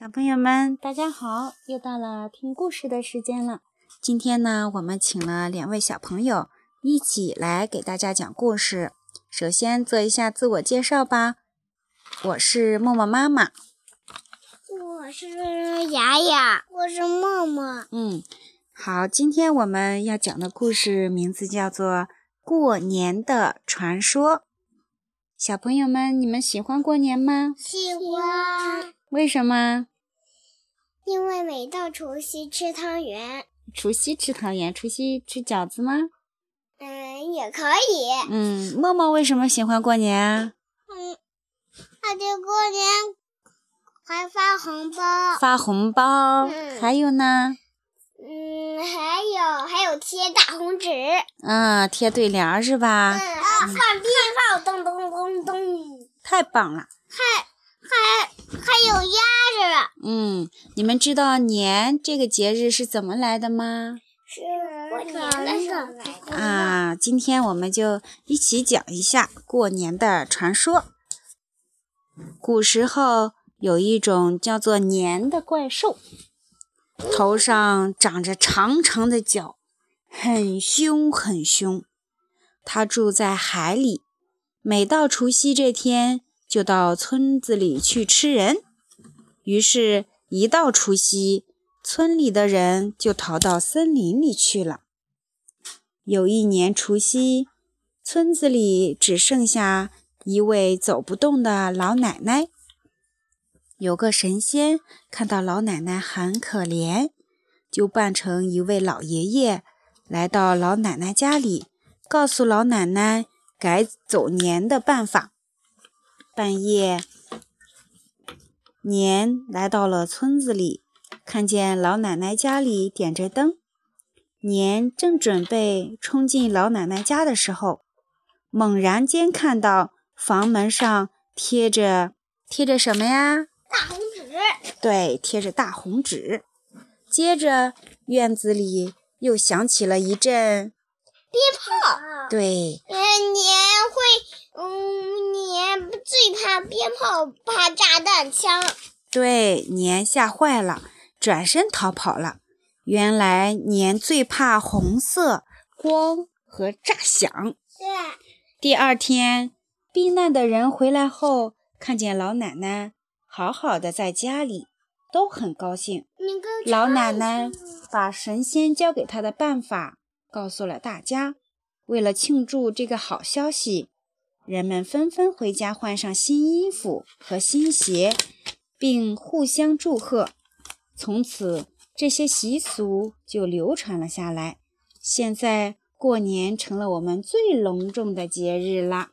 小朋友们，大家好！又到了听故事的时间了。今天呢，我们请了两位小朋友一起来给大家讲故事。首先做一下自我介绍吧。我是默默妈妈。我是雅雅。我是默默。嗯，好，今天我们要讲的故事名字叫做《过年的传说》。小朋友们，你们喜欢过年吗？喜欢。为什么？因为每到除夕吃汤圆。除夕吃汤圆，除夕吃饺子吗？嗯，也可以。嗯，默默为什么喜欢过年啊？嗯，而且过年还发红包。发红包。嗯。还有呢？嗯，还有还有贴大红纸。嗯，贴对联是吧？嗯。放鞭炮，咚咚咚咚。太棒了。嗯，你们知道年这个节日是怎么来的吗？是过年的时候来的。啊，今天我们就一起讲一下过年的传说。古时候有一种叫做年的怪兽，头上长着长长的角，很凶很凶。它住在海里，每到除夕这天。就到村子里去吃人，于是，一到除夕，村里的人就逃到森林里去了。有一年除夕，村子里只剩下一位走不动的老奶奶。有个神仙看到老奶奶很可怜，就扮成一位老爷爷，来到老奶奶家里，告诉老奶奶改走年的办法。半夜，年来到了村子里，看见老奶奶家里点着灯。年正准备冲进老奶奶家的时候，猛然间看到房门上贴着贴着什么呀？大红纸。对，贴着大红纸。接着，院子里又响起了一阵鞭炮。对。年会，嗯，年。最怕鞭炮，怕炸弹枪。对，年吓坏了，转身逃跑了。原来年最怕红色光和炸响。对。第二天，避难的人回来后，看见老奶奶好好的在家里，都很高兴。老奶奶把神仙教给她的办法告诉了大家。为了庆祝这个好消息。人们纷纷回家换上新衣服和新鞋，并互相祝贺。从此，这些习俗就流传了下来。现在，过年成了我们最隆重的节日了。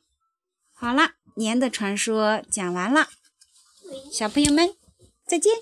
好了，年的传说讲完了，小朋友们再见。